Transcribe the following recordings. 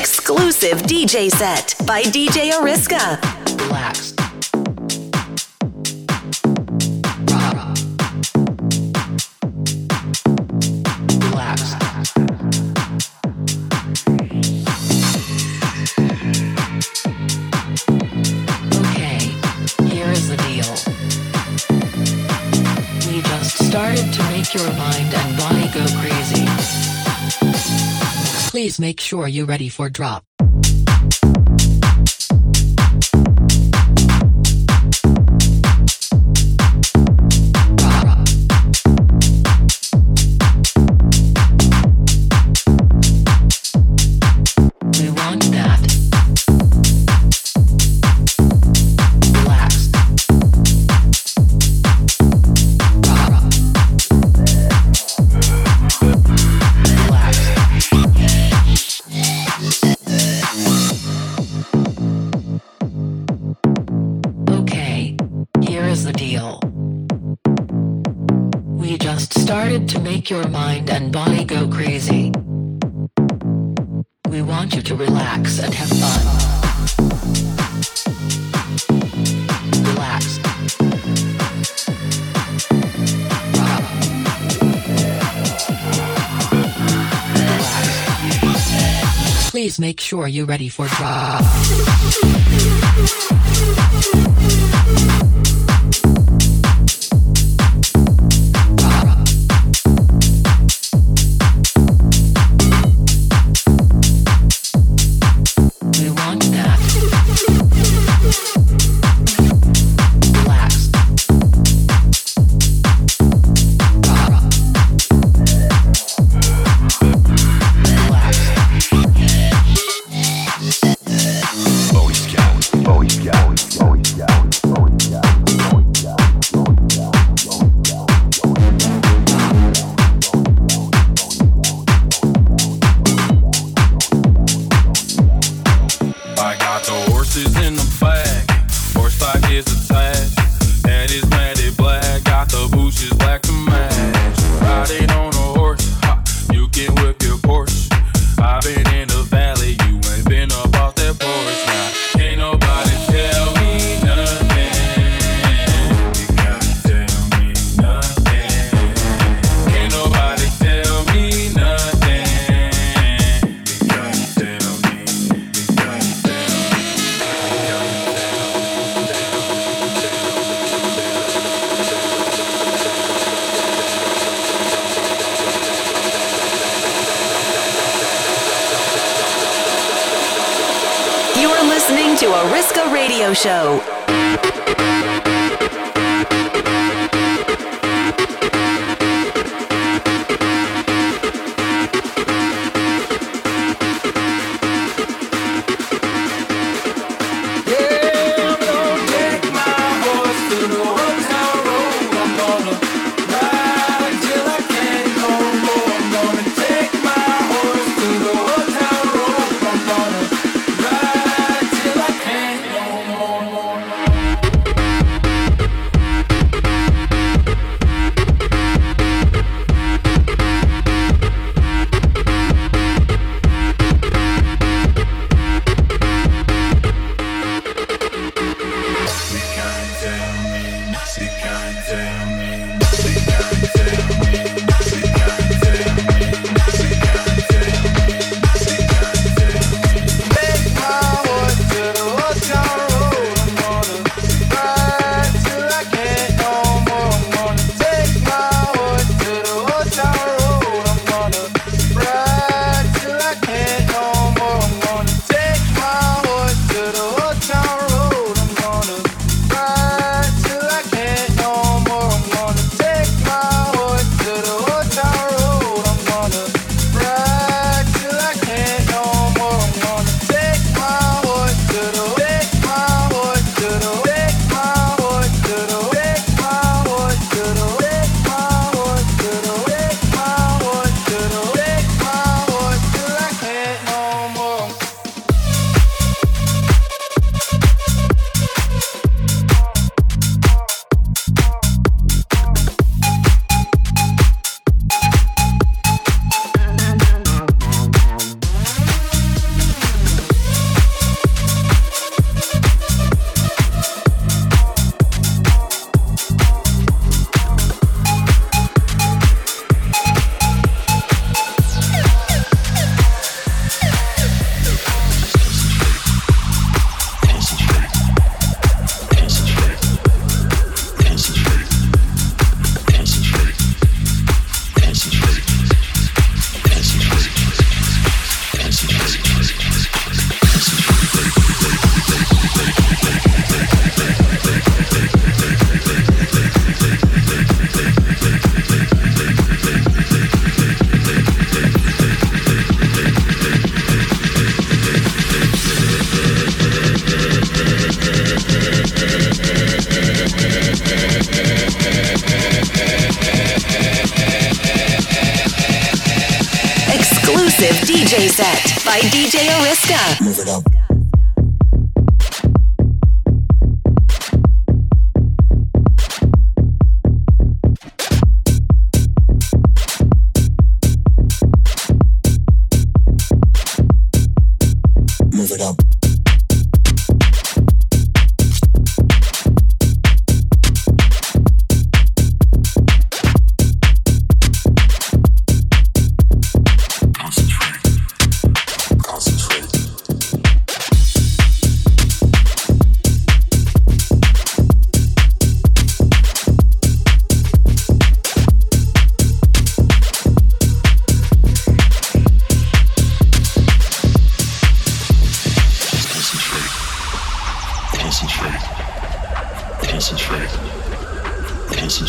exclusive DJ set by DJ Oriska. Relaxed. Started to make your mind and body go crazy. Please make sure you're ready for drop. make sure you're ready for drop.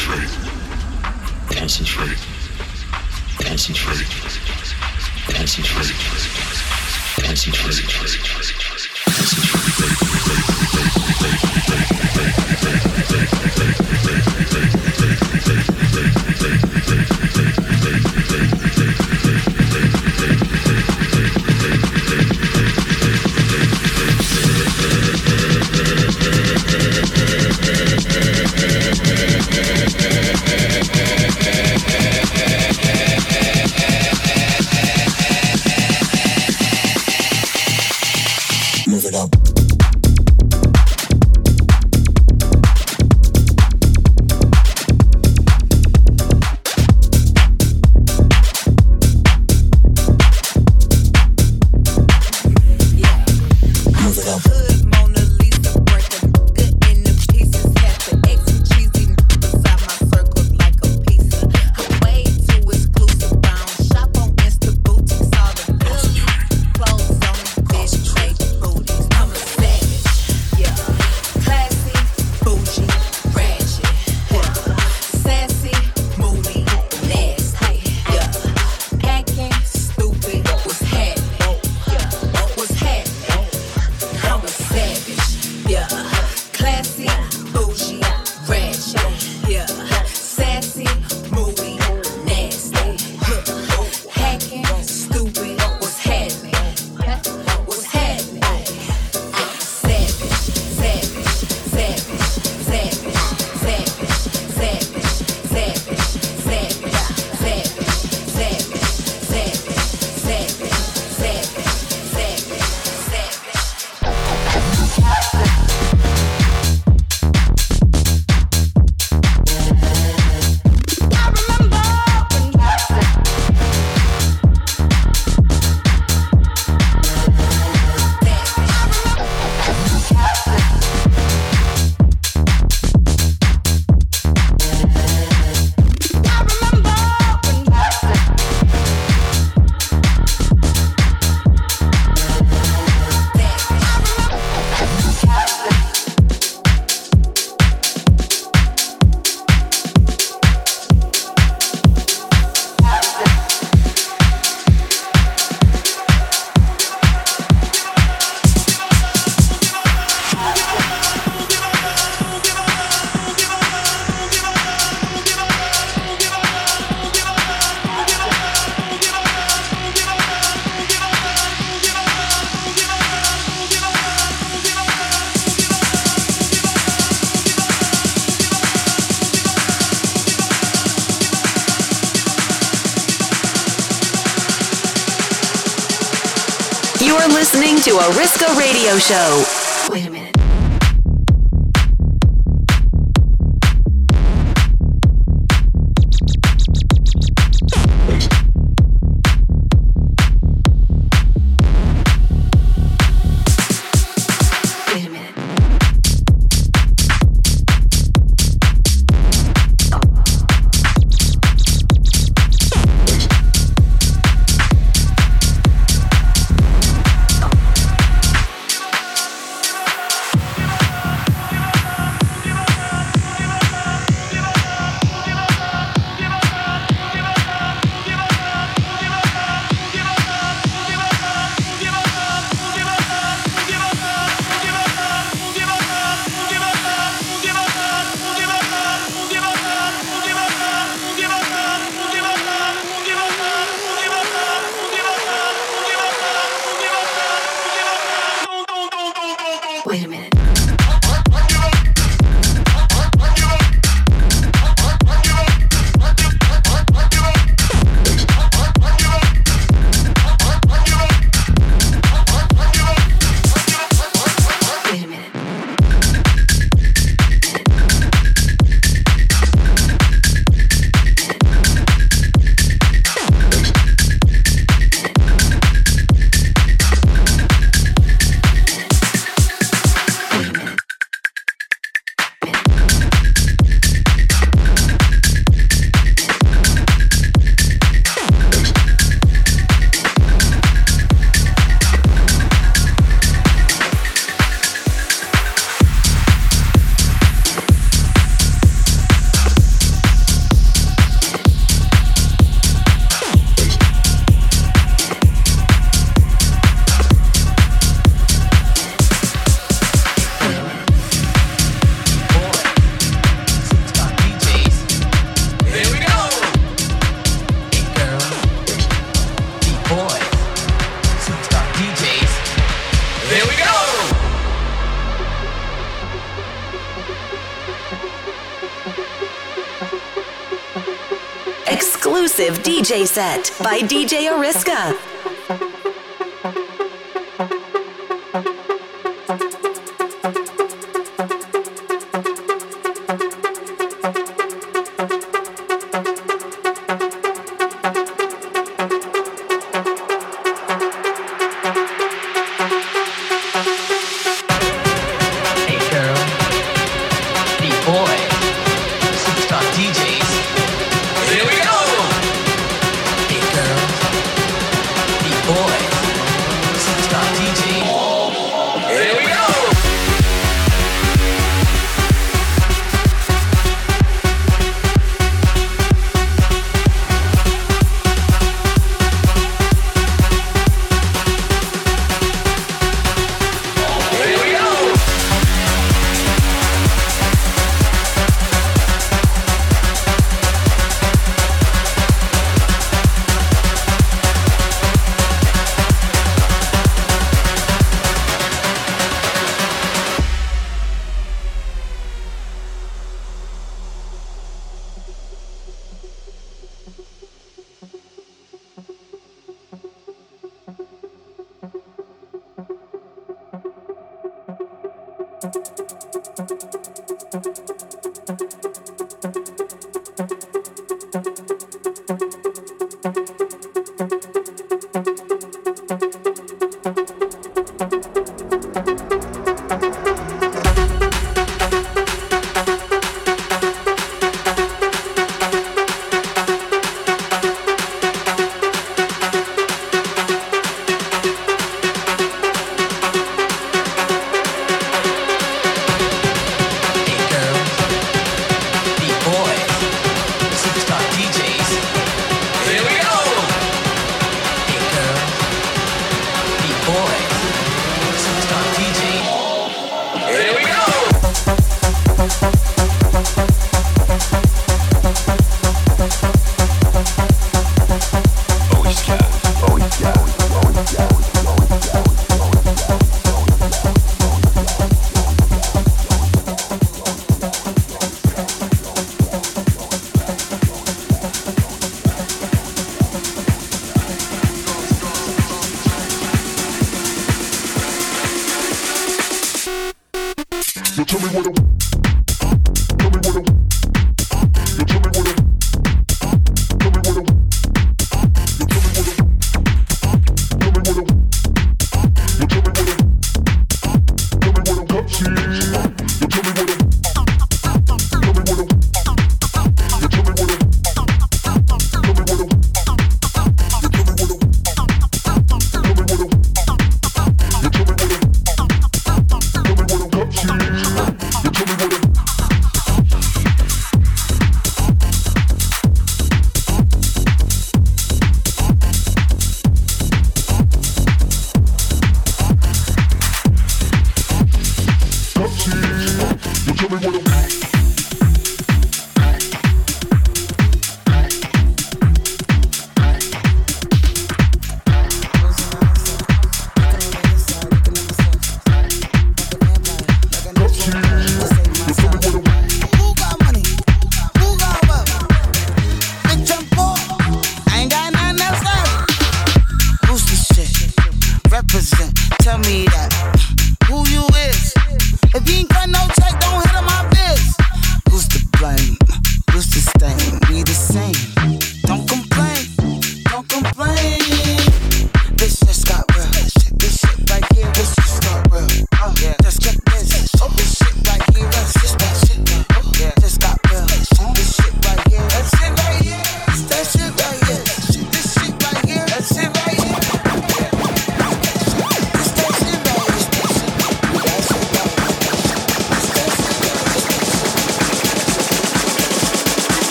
To Radio Show. Set by DJ Oriska. Thank you.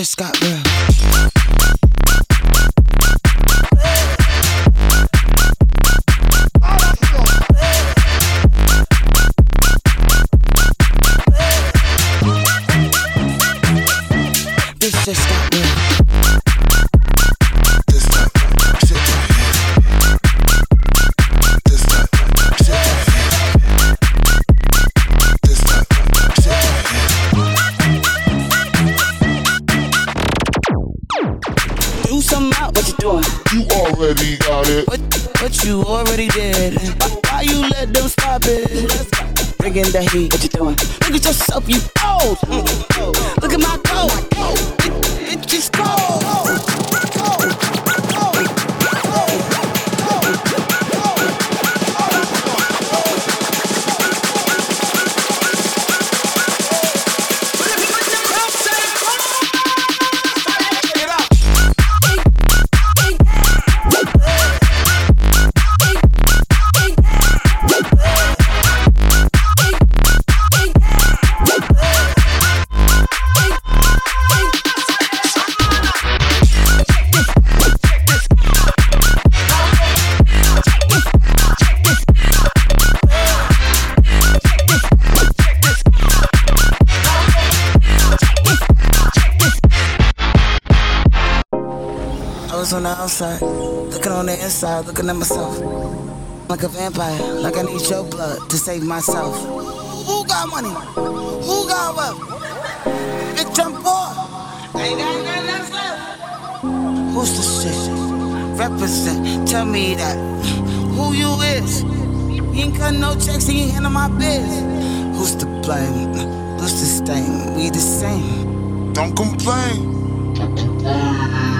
Just got real. was on the outside, looking on the inside, looking at myself. Like a vampire, like I need your blood to save myself. Who got money? Who got wealth? Bitch, I'm poor. Ain't got nothing left. Who's the shit? Represent, tell me that. Who you is? You ain't cutting no checks, you ain't handling my biz. Who's to blame? Who's to stain? We the same. Don't complain. Don't complain.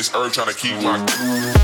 this herb, tryna keep my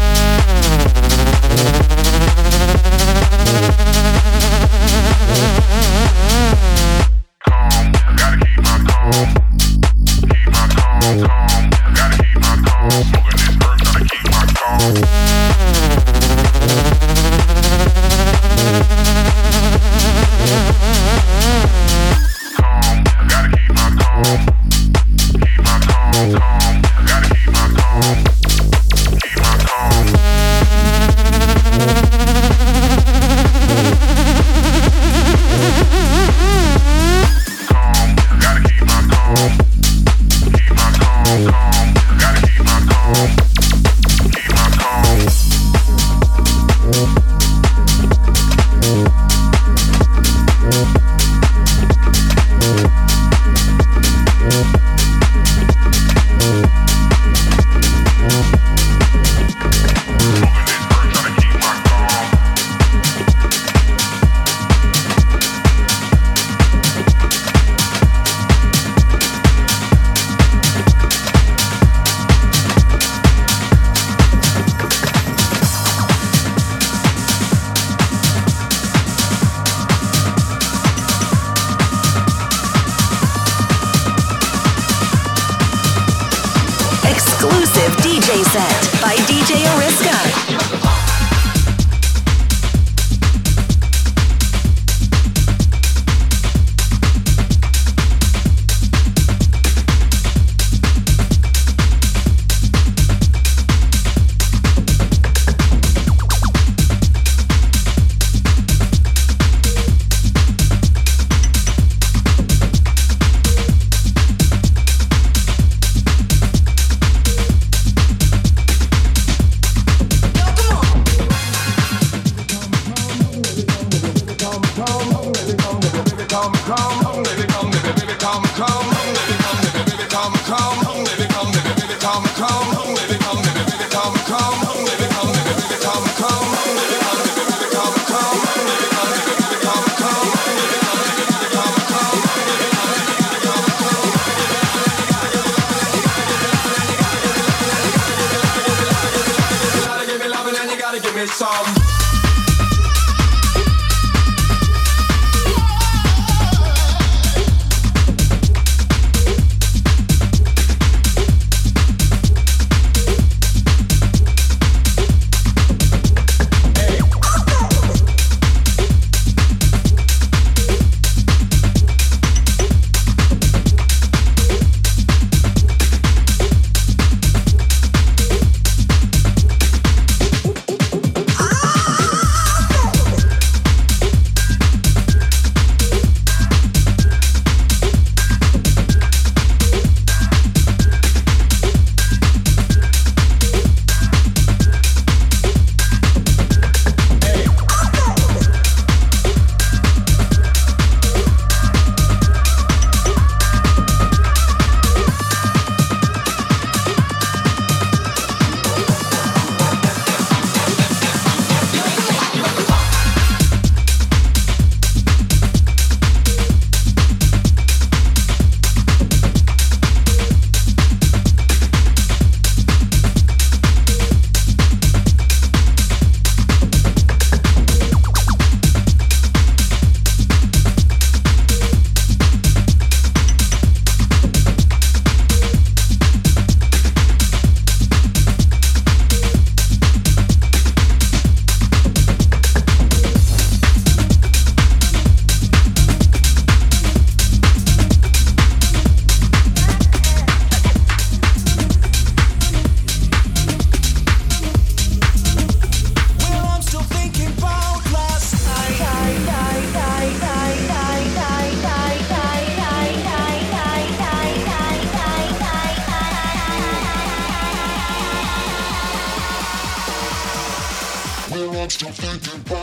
Oh.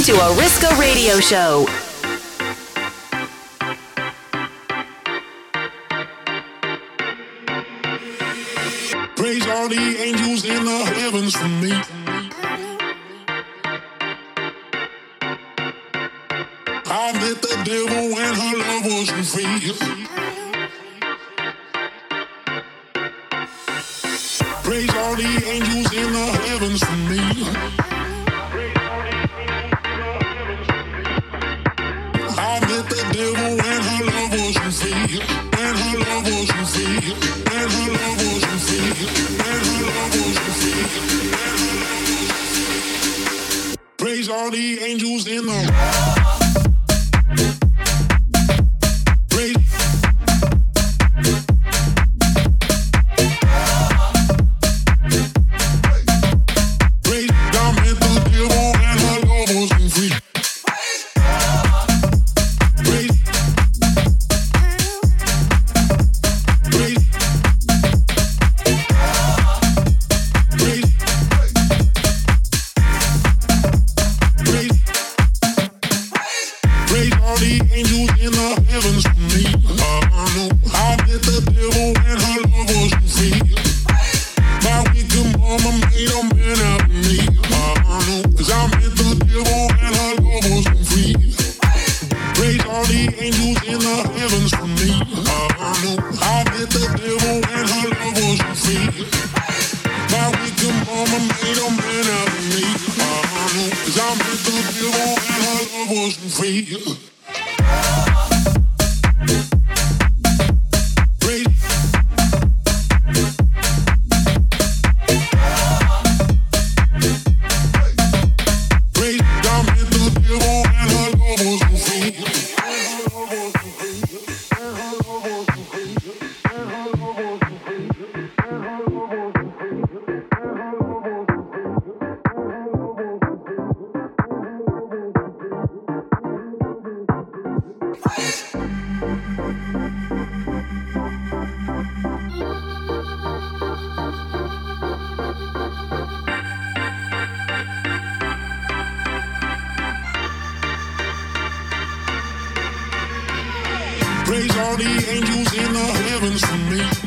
listening to Oriska Radio Show. Praise all the angels in the heavens for me. I met the devil when her love wasn't free. Praise all the angels in the heavens for me.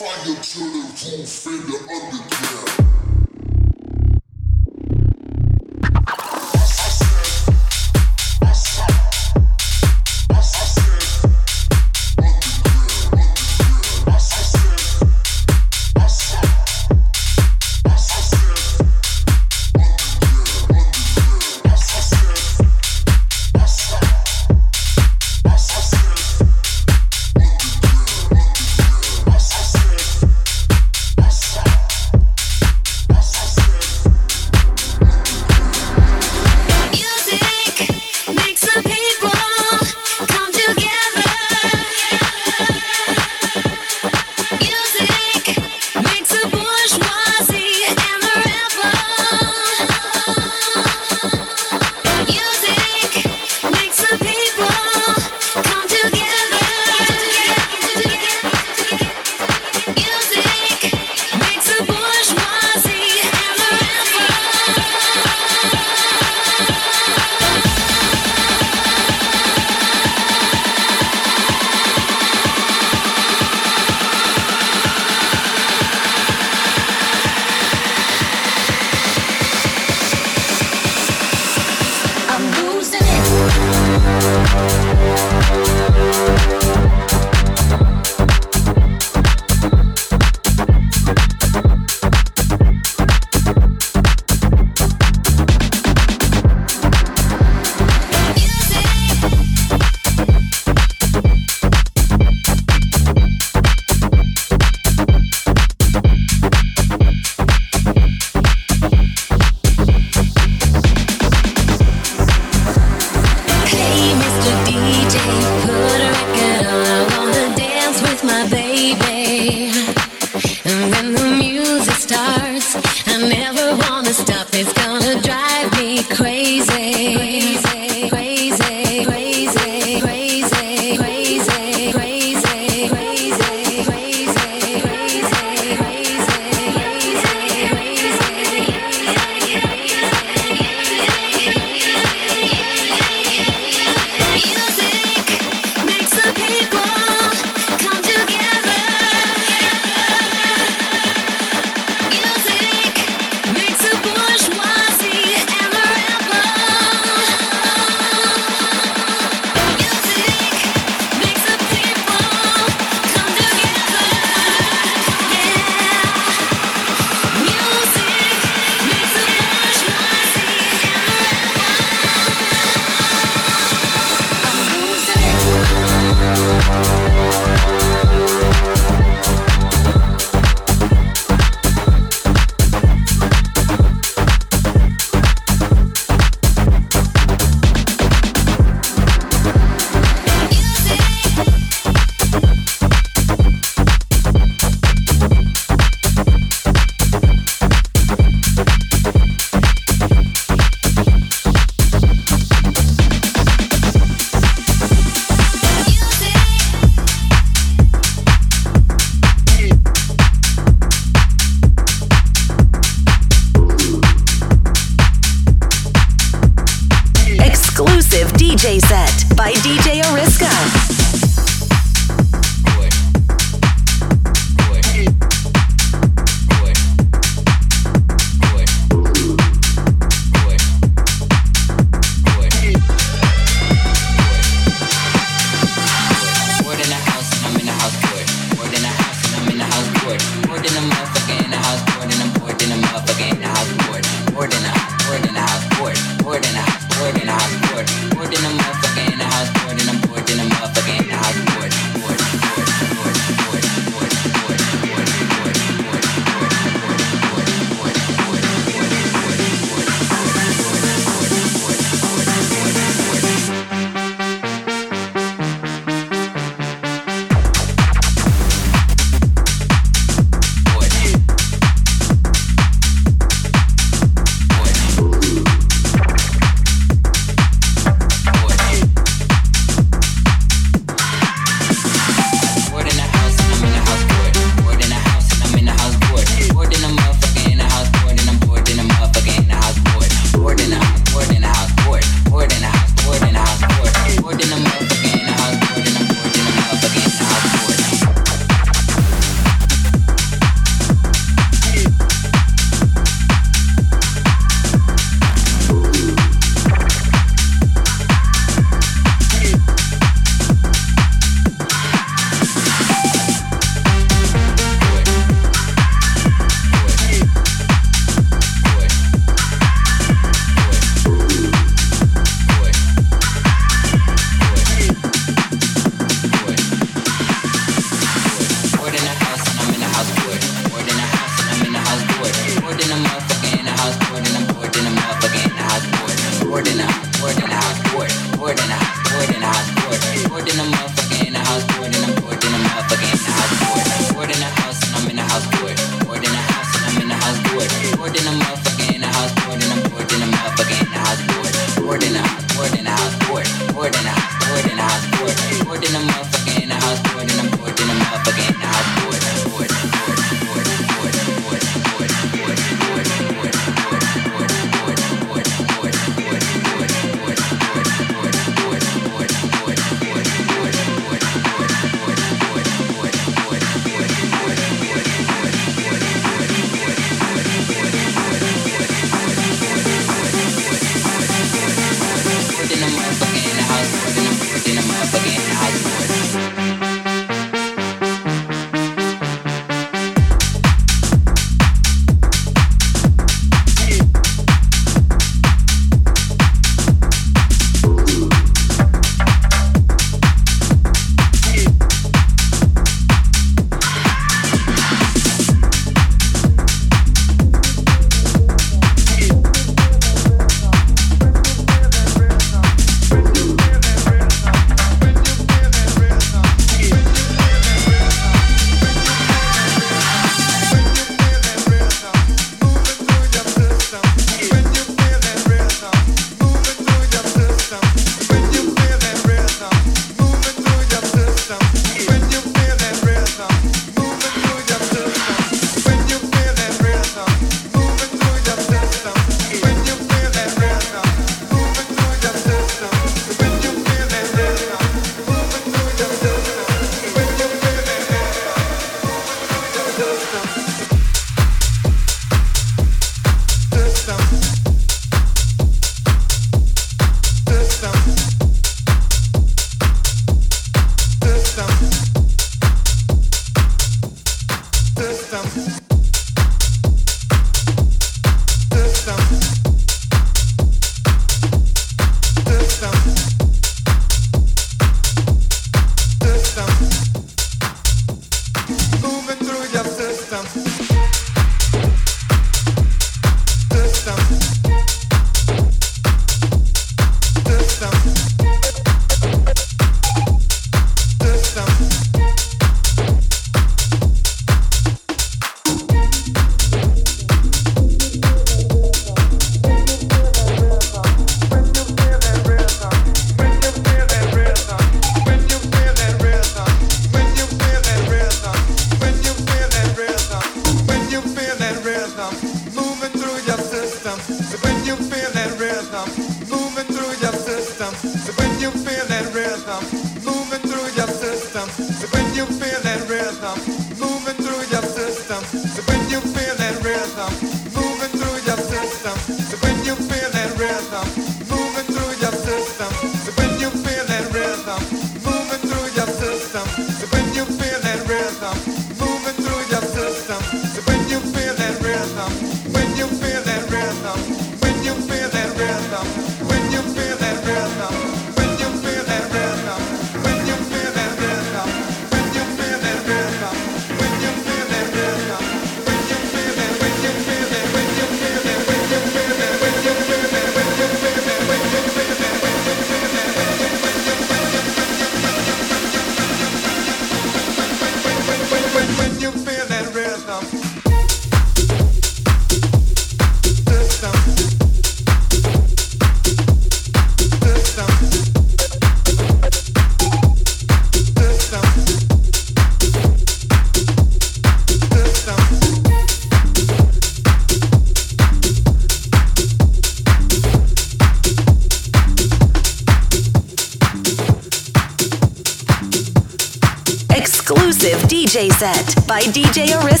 Set by DJ Oriska.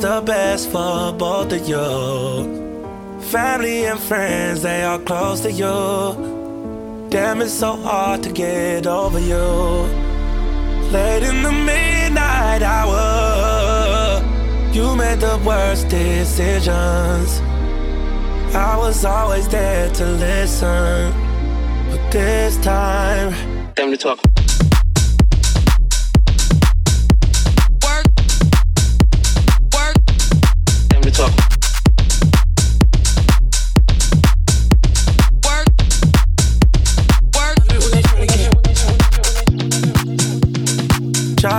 The best for both of you. Family and friends, they are close to you. Damn, it's so hard to get over you. Late in the midnight hour, you made the worst decisions. I was always there to listen, but this time, time to talk.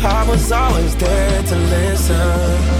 I was always there to listen.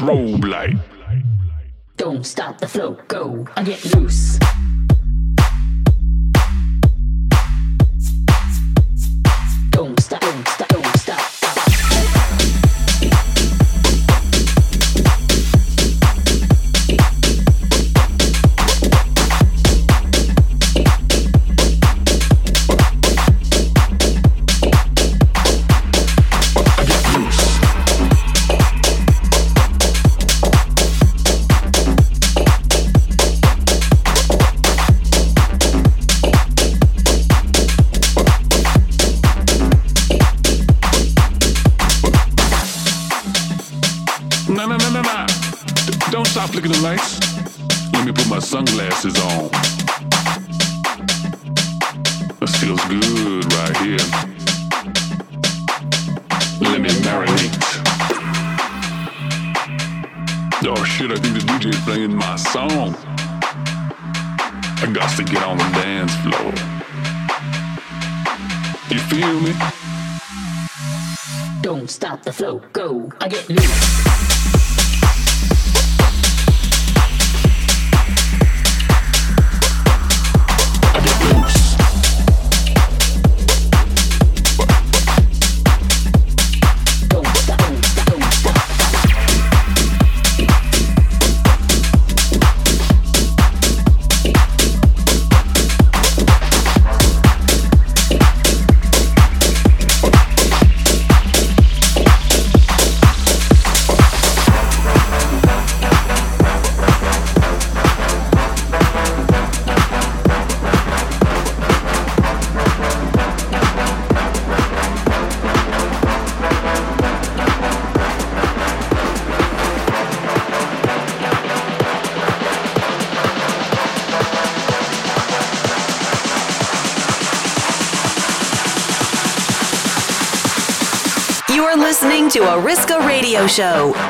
strobe light. Don't stop the flow, go and get loose. The lights? Let me put my sunglasses on. This feels good right here. Let me marinate. Oh shit, I think the DJ is playing my song. I got to get on the dance floor. You feel me? Don't stop the flow, go. I get loose. Show.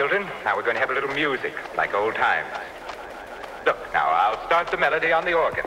Children. Now we're going to have a little music, like old times. Look, now I'll start the melody on the organ.